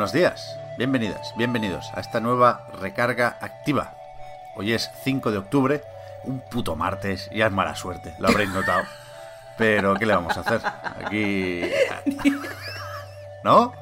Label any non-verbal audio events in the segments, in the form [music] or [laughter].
Buenos días, bienvenidas, bienvenidos a esta nueva recarga activa. Hoy es 5 de octubre, un puto martes, ya es mala suerte, lo habréis notado. [laughs] Pero, ¿qué le vamos a hacer? Aquí... [laughs] ¿No?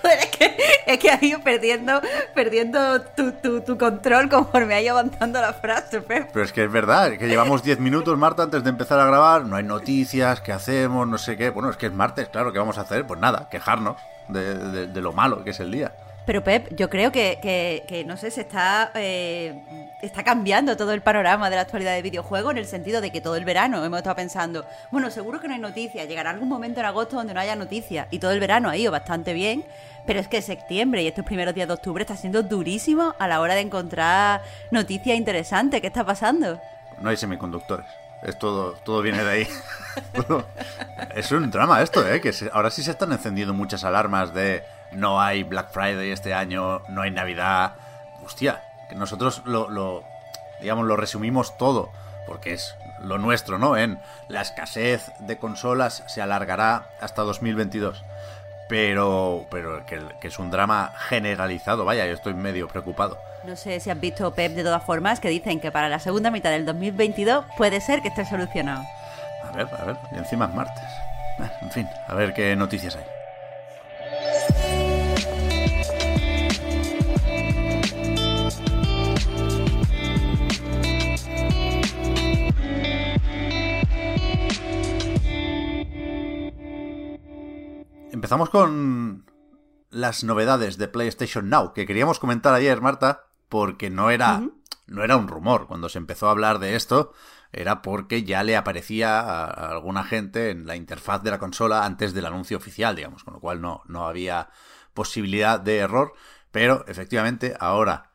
Joder, es que, es que has ido perdiendo, perdiendo tu, tu, tu control conforme ha ido avanzando la frase, Pep. Pero es que es verdad, que llevamos 10 minutos, Marta, antes de empezar a grabar, no hay noticias, ¿qué hacemos? No sé qué. Bueno, es que es martes, claro, ¿qué vamos a hacer? Pues nada, quejarnos de, de- de lo malo que es el día. Pero Pep, yo creo que, que, que, no sé, se está, eh, está cambiando todo el panorama de la actualidad de videojuegos en el sentido de que todo el verano hemos estado pensando, bueno, seguro que no hay noticias, llegará algún momento en agosto donde no haya noticias y todo el verano ha ido bastante bien, pero es que septiembre y estos primeros días de octubre está siendo durísimo a la hora de encontrar noticias interesantes. ¿Qué está pasando? No hay semiconductores. Es todo, todo viene de ahí. [laughs] Es un drama esto, ¿eh? Que ahora sí se están encendiendo muchas alarmas de no hay Black Friday este año, no hay Navidad. Hostia, que nosotros lo, lo digamos, lo resumimos todo, porque es lo nuestro, ¿no? En la escasez de consolas se alargará hasta 2022. Pero, pero que, que es un drama generalizado, vaya, yo estoy medio preocupado. No sé si has visto, Pep, de todas formas, que dicen que para la segunda mitad del 2022 puede ser que esté solucionado. A ver, a ver, y encima es martes. En fin, a ver qué noticias hay. Empezamos con las novedades de PlayStation Now, que queríamos comentar ayer, Marta, porque no era, no era un rumor. Cuando se empezó a hablar de esto, era porque ya le aparecía a, a alguna gente en la interfaz de la consola antes del anuncio oficial, digamos, con lo cual no, no había posibilidad de error. Pero efectivamente, ahora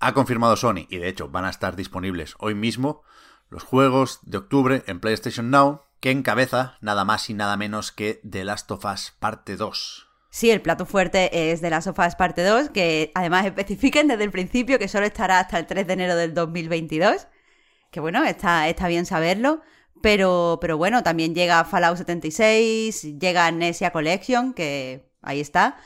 ha confirmado Sony, y de hecho van a estar disponibles hoy mismo, los juegos de octubre en PlayStation Now, que encabeza nada más y nada menos que The Last of Us Parte 2. Sí, el plato fuerte es de las sofás parte 2, que además especifiquen desde el principio que solo estará hasta el 3 de enero del 2022. Que bueno, está, está bien saberlo. Pero, pero bueno, también llega Fallout 76, llega Amnesia Collection, que ahí está.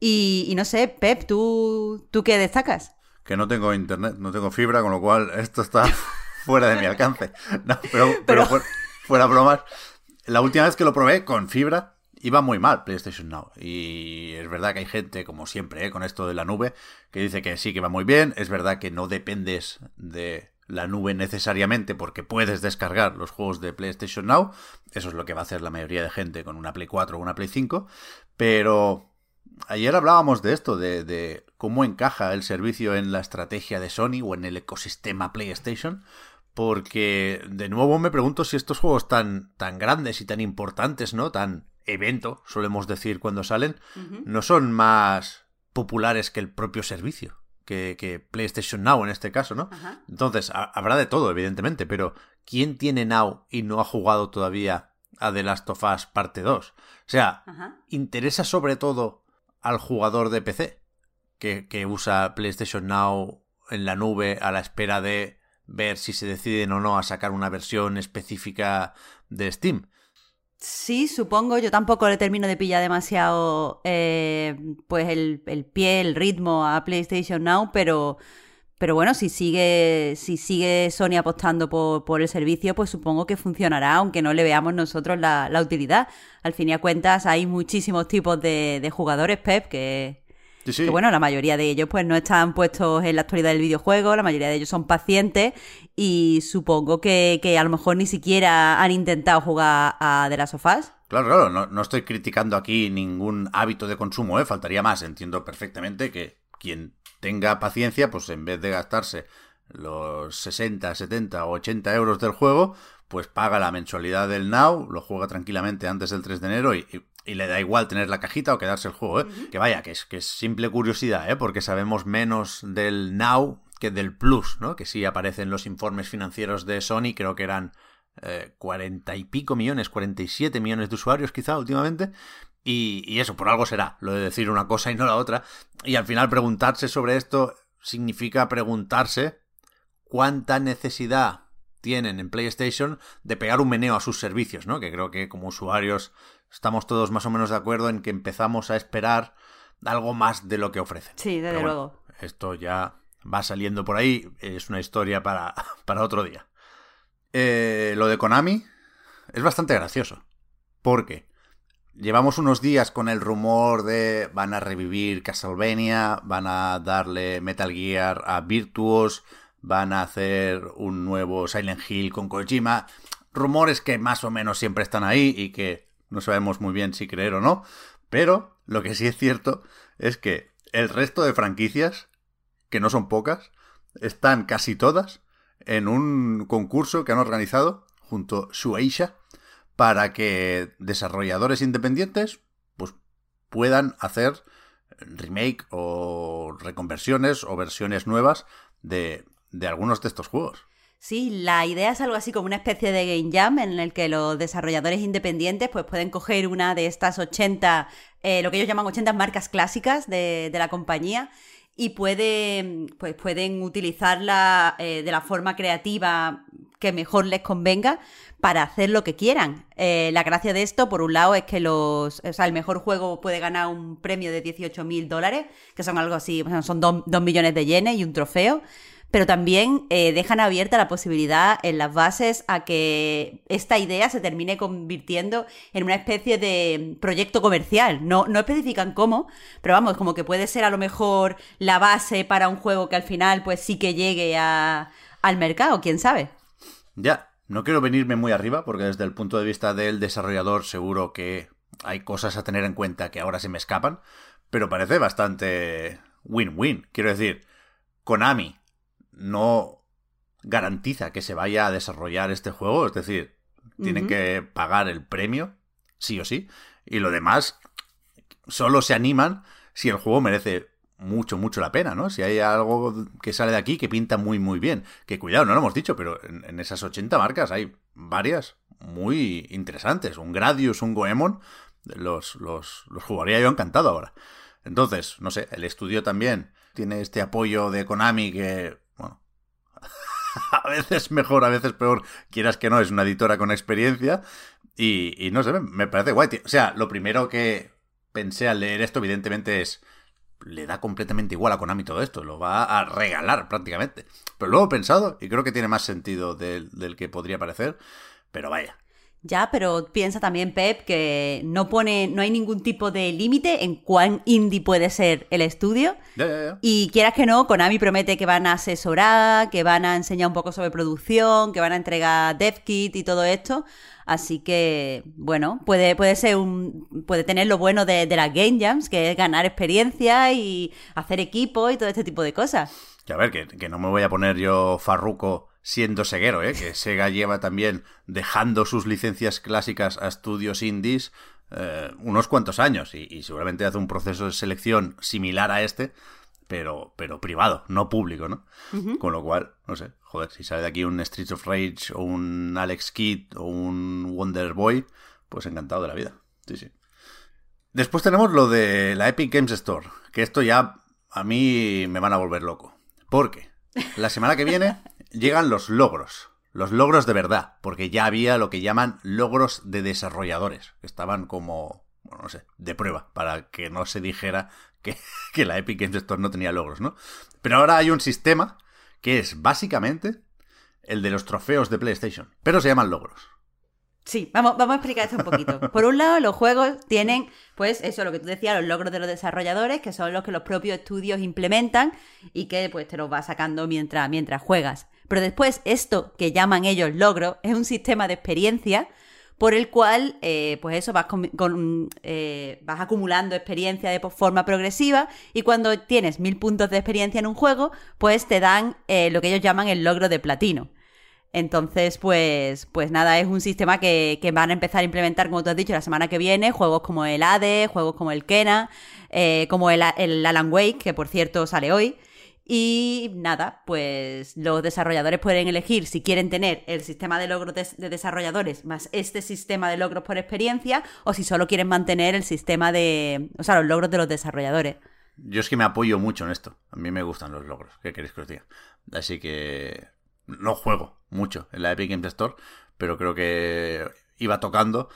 Y, y no sé, Pep, ¿tú, ¿tú qué destacas? Que no tengo internet, no tengo fibra, con lo cual esto está [laughs] fuera de mi alcance. No, pero, pero, Pero- fuera, fuera bromas. La última vez que lo probé con fibra iba muy mal PlayStation Now. Y es verdad que hay gente, como siempre, ¿eh? con esto de la nube, que dice que sí que va muy bien. Es verdad que no dependes de la nube necesariamente porque puedes descargar los juegos de PlayStation Now. Eso es lo que va a hacer la mayoría de gente con una Play 4 o una Play 5. Pero ayer hablábamos de esto, de, de cómo encaja el servicio en la estrategia de Sony o en el ecosistema PlayStation. Porque de nuevo me pregunto si estos juegos tan, tan grandes y tan importantes, ¿no? Tan evento, solemos decir cuando salen, no son más populares que el propio servicio. Que, que PlayStation Now en este caso, ¿no? Entonces, ha- habrá de todo, evidentemente, pero ¿quién tiene Now y no ha jugado todavía a The Last of Us parte 2? O sea, interesa sobre todo al jugador de PC que, que usa PlayStation Now en la nube a la espera de ver si se deciden o no a sacar una versión específica de Steam. Sí, supongo. Yo tampoco le termino de pillar demasiado eh, pues el, el pie, el ritmo a PlayStation Now, pero, pero bueno, si sigue, si sigue Sony apostando por, por el servicio, pues supongo que funcionará, aunque no le veamos nosotros la, la utilidad. Al fin y a cuentas, hay muchísimos tipos de, de jugadores, Pep, que, Sí, sí. que bueno, la mayoría de ellos pues no están puestos en la actualidad del videojuego, la mayoría de ellos son pacientes y supongo que, que a lo mejor ni siquiera han intentado jugar a The Last of Us. Claro, claro, no, no estoy criticando aquí ningún hábito de consumo, ¿eh? faltaría más. Entiendo perfectamente que quien tenga paciencia, pues en vez de gastarse los 60, 70 o 80 euros del juego, pues paga la mensualidad del Now, lo juega tranquilamente antes del 3 de enero y, y- y le da igual tener la cajita o quedarse el juego, ¿eh? Que vaya, que es, que es simple curiosidad, ¿eh? Porque sabemos menos del Now que del Plus, ¿no? Que sí aparecen los informes financieros de Sony, creo que eran eh, 40 y pico millones, 47 millones de usuarios quizá últimamente. Y, y eso, por algo será, lo de decir una cosa y no la otra. Y al final preguntarse sobre esto significa preguntarse cuánta necesidad tienen en PlayStation de pegar un meneo a sus servicios, ¿no? Que creo que como usuarios estamos todos más o menos de acuerdo en que empezamos a esperar algo más de lo que ofrecen. Sí, desde Pero bueno, luego. esto ya va saliendo por ahí, es una historia para, [laughs] para otro día. Eh, lo de Konami es bastante gracioso, porque llevamos unos días con el rumor de van a revivir Castlevania, van a darle Metal Gear a Virtuos, van a hacer un nuevo Silent Hill con Kojima, rumores que más o menos siempre están ahí y que no sabemos muy bien si creer o no, pero lo que sí es cierto es que el resto de franquicias, que no son pocas, están casi todas en un concurso que han organizado junto a Shueisha para que desarrolladores independientes pues puedan hacer remake o reconversiones o versiones nuevas de, de algunos de estos juegos. Sí, la idea es algo así como una especie de game jam en el que los desarrolladores independientes pues pueden coger una de estas 80, eh, lo que ellos llaman 80 marcas clásicas de, de la compañía y pueden, pues pueden utilizarla eh, de la forma creativa que mejor les convenga para hacer lo que quieran. Eh, la gracia de esto, por un lado, es que los, o sea, el mejor juego puede ganar un premio de 18 mil dólares, que son algo así, son 2 millones de yenes y un trofeo pero también eh, dejan abierta la posibilidad en las bases a que esta idea se termine convirtiendo en una especie de proyecto comercial. No, no especifican cómo, pero vamos, como que puede ser a lo mejor la base para un juego que al final pues sí que llegue a, al mercado, quién sabe. Ya, no quiero venirme muy arriba porque desde el punto de vista del desarrollador seguro que hay cosas a tener en cuenta que ahora se me escapan, pero parece bastante win-win. Quiero decir, Konami no garantiza que se vaya a desarrollar este juego, es decir, tienen que pagar el premio, sí o sí, y lo demás solo se animan si el juego merece mucho, mucho la pena, ¿no? Si hay algo que sale de aquí que pinta muy, muy bien. Que cuidado, no lo hemos dicho, pero en, en esas 80 marcas hay varias muy interesantes. Un Gradius, un Goemon, los, los, los jugaría yo encantado ahora. Entonces, no sé, el estudio también tiene este apoyo de Konami que, [laughs] a veces mejor, a veces peor, quieras que no, es una editora con experiencia y, no sé, me- parece guay. O sea, lo primero que pensé al leer esto, evidentemente, es le da completamente igual a Konami todo esto, lo va a regalar prácticamente. Pero luego he pensado, y creo que tiene más sentido del que podría parecer, pero vaya. Ya, pero piensa también Pep que no pone, no hay ningún tipo de límite en cuán indie puede ser el estudio. Y quieras que no, Konami promete que van a asesorar, que van a enseñar un poco sobre producción, que van a entregar dev kit y todo esto. Así que, bueno, puede, puede ser un. puede tener lo bueno de, de las Game Jams, que es ganar experiencia y hacer equipo y todo este tipo de cosas. Que a ver, que, que no me voy a poner yo farruco siendo seguero, ¿eh? Que Sega lleva también dejando sus licencias clásicas a estudios indies eh, unos cuantos años y, y seguramente hace un proceso de selección similar a este, pero, pero privado, no público, ¿no? Con lo cual, no sé, joder, si sale de aquí un Streets of Rage o un Alex Kidd o un Wonder Boy, pues encantado de la vida. Sí, sí. Después tenemos lo de la Epic Games Store, que esto ya a mí me van a volver loco. Porque la semana que viene [laughs] llegan los logros. Los logros de verdad, porque ya había lo que llaman logros de desarrolladores, que estaban como, bueno, no sé, de prueba, para que no se dijera que, [laughs] que la Epic Games no tenía logros, ¿no? Pero ahora hay un sistema que es básicamente el de los trofeos de PlayStation, pero se llaman logros. Sí, vamos, vamos a explicar esto un poquito. Por un lado, los juegos tienen, pues, eso, lo que tú decías, los logros de los desarrolladores, que son los que los propios estudios implementan y que, pues, te los vas sacando mientras, mientras juegas. Pero después, esto que llaman ellos logros, es un sistema de experiencia por el cual, eh, pues eso, vas, con- eh, vas acumulando experiencia de forma progresiva y cuando tienes mil puntos de experiencia en un juego, pues te dan eh, lo que ellos llaman el logro de platino. Entonces, pues, pues nada, es un sistema que, que van a empezar a implementar, como tú has dicho, la semana que viene, juegos como el ADE, juegos como el Kena, eh, como el, el Alan Wake, que por cierto sale hoy. Y nada, pues los desarrolladores pueden elegir si quieren tener el sistema de logros de, de desarrolladores más este sistema de logros por experiencia o si solo quieren mantener el sistema de, o sea, los logros de los desarrolladores. Yo es que me apoyo mucho en esto. A mí me gustan los logros. ¿Qué queréis que os diga? Así que no juego mucho en la Epic Games Store, pero creo que iba tocando.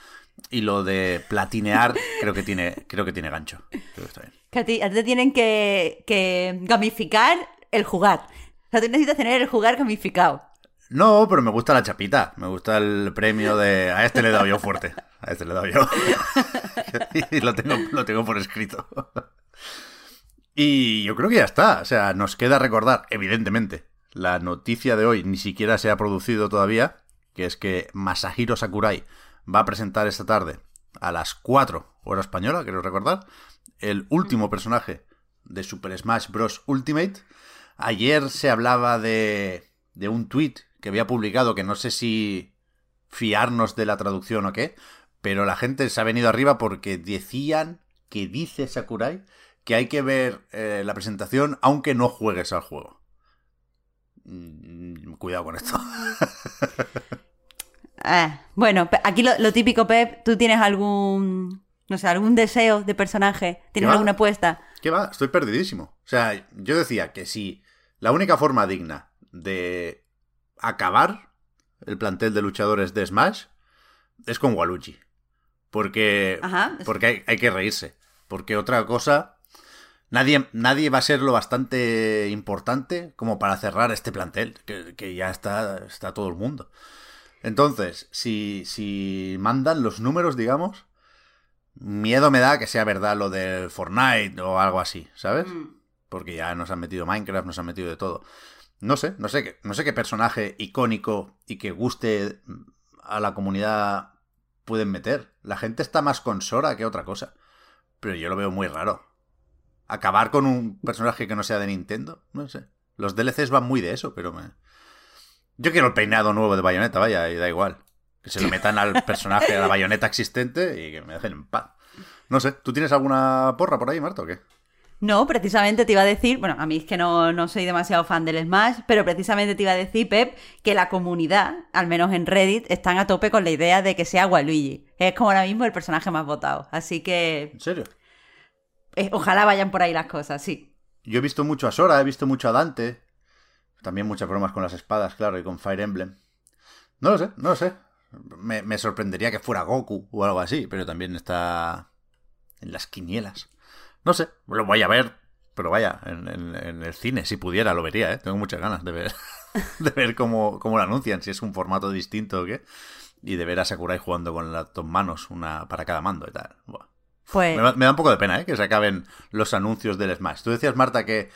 Y lo de platinear creo que tiene, creo que tiene gancho. Creo que está bien. Que a ti, a ti te tienen que, que gamificar el jugar. O sea, tú necesitas tener el jugar gamificado. No, pero me gusta la chapita. Me gusta el premio de. A este le he dado yo fuerte. A este le he dado yo. [laughs] y lo tengo, lo tengo por escrito. y yo creo que ya está. O sea, nos queda recordar, evidentemente, la noticia de hoy ni siquiera se ha producido todavía. Que es que Masahiro Sakurai va a presentar esta tarde a las 4 hora española, quiero recordar, el último personaje de Super Smash Bros. Ultimate. Ayer se hablaba de, de un tweet que había publicado, que no sé si fiarnos de la traducción o qué, pero la gente se ha venido arriba porque decían que dice Sakurai que hay que ver eh, la presentación aunque no juegues al juego. Mm, Cuidado con esto. [laughs] Ah, bueno, aquí lo, lo típico, Pep, ¿tú tienes algún, no sé, algún deseo de personaje? ¿Tienes alguna apuesta? ¿Qué va? Estoy perdidísimo. O sea, yo decía que si la única forma digna de acabar el plantel de luchadores de Smash es con Waluigi. Porque, Ajá. porque hay, hay que reírse. Porque otra cosa, nadie, nadie va a ser lo bastante importante como para cerrar este plantel, que, que ya está, está todo el mundo. Entonces, si, si mandan los números, digamos, miedo me da que sea verdad lo del Fortnite o algo así, ¿sabes? Porque ya nos han metido Minecraft, nos han metido de todo. No sé, no sé qué, no sé qué personaje icónico y que guste a la comunidad pueden meter. La gente está más con Sora que otra cosa. Pero yo lo veo muy raro. Acabar con un personaje que no sea de Nintendo, no sé. Los DLCs van muy de eso, pero me... Yo quiero el peinado nuevo de Bayonetta, vaya, y da igual. Que se lo metan al [laughs] personaje, a la bayoneta existente y que me dejen en paz. No sé, ¿tú tienes alguna porra por ahí, Marta, o qué? No, precisamente te iba a decir, bueno, a mí es que no, no soy demasiado fan del Smash, pero precisamente te iba a decir, Pep, que la comunidad, al menos en Reddit, están a tope con la idea de que sea Waluigi. Es como ahora mismo el personaje más votado. Así que ¿En serio? eh, ojalá vayan por ahí las cosas, sí. Yo he visto mucho a Sora, he visto mucho a Dante. También muchas bromas con las espadas, claro, y con Fire Emblem. No lo sé, no lo sé. Me, me sorprendería que fuera Goku o algo así, pero también está en las quinielas. No sé, lo voy a ver, pero vaya, en, en- en el cine, si pudiera, lo vería, ¿eh? Tengo muchas ganas de ver, [laughs] de ver cómo, cómo lo anuncian, si es un formato distinto o qué. Y de ver a Sakurai jugando con las dos manos, una para cada mando y tal. Pues Me, da- me da un poco de pena, ¿eh? Que se acaben los anuncios del Smash. Tú decías, Marta, que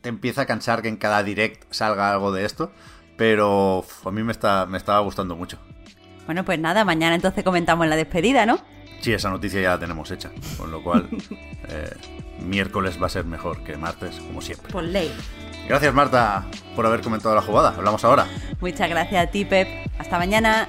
te empieza a cansar que en cada direct salga algo de esto, pero uf, a mí me, está, me estaba gustando mucho. bueno, pues nada, mañana entonces comentamos la despedida, ¿no? Sí, esa noticia ya la tenemos hecha, con lo cual [laughs] eh, miércoles va a ser mejor que martes, como siempre. Por ley. Gracias, Marta, por haber comentado la jugada. Hablamos ahora. Muchas gracias a ti, Pep. Hasta mañana.